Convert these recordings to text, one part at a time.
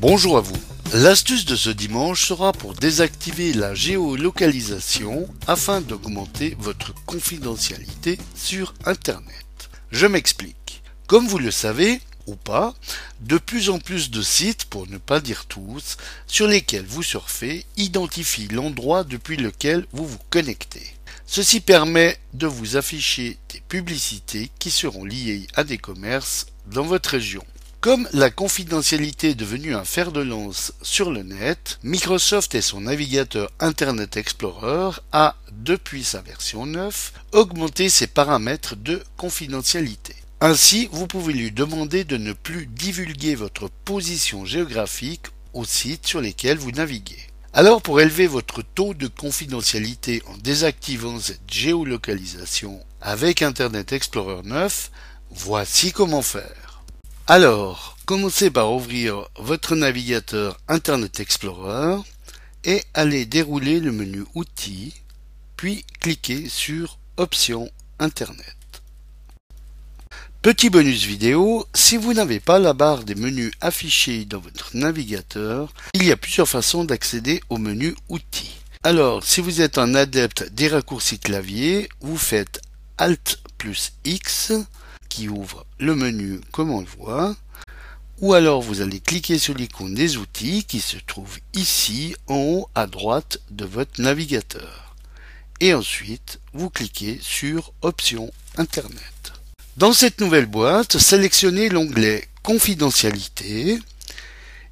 Bonjour à vous. L'astuce de ce dimanche sera pour désactiver la géolocalisation afin d'augmenter votre confidentialité sur Internet. Je m'explique. Comme vous le savez, ou pas, de plus en plus de sites, pour ne pas dire tous, sur lesquels vous surfez identifient l'endroit depuis lequel vous vous connectez. Ceci permet de vous afficher des publicités qui seront liées à des commerces dans votre région. Comme la confidentialité est devenue un fer de lance sur le net, Microsoft et son navigateur Internet Explorer a, depuis sa version 9, augmenté ses paramètres de confidentialité. Ainsi, vous pouvez lui demander de ne plus divulguer votre position géographique aux sites sur lesquels vous naviguez. Alors pour élever votre taux de confidentialité en désactivant cette géolocalisation avec Internet Explorer 9, voici comment faire. Alors, commencez par ouvrir votre navigateur Internet Explorer et allez dérouler le menu Outils, puis cliquez sur Options Internet. Petit bonus vidéo, si vous n'avez pas la barre des menus affichée dans votre navigateur, il y a plusieurs façons d'accéder au menu Outils. Alors, si vous êtes un adepte des raccourcis clavier, vous faites Alt plus X qui ouvre le menu comme on le voit, ou alors vous allez cliquer sur l'icône des outils qui se trouve ici en haut à droite de votre navigateur. Et ensuite, vous cliquez sur Options Internet. Dans cette nouvelle boîte, sélectionnez l'onglet Confidentialité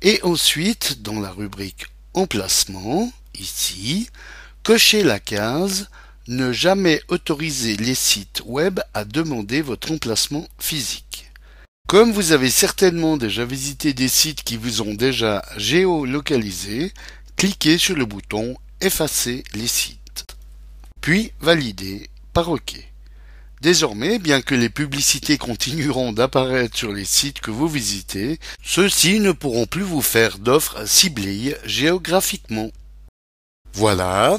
et ensuite, dans la rubrique Emplacement, ici, cochez la case Ne jamais autoriser les sites web à demander votre emplacement physique. Comme vous avez certainement déjà visité des sites qui vous ont déjà géolocalisé, cliquez sur le bouton Effacer les sites. Puis validez par OK. Désormais, bien que les publicités continueront d'apparaître sur les sites que vous visitez, ceux-ci ne pourront plus vous faire d'offres ciblées géographiquement. Voilà,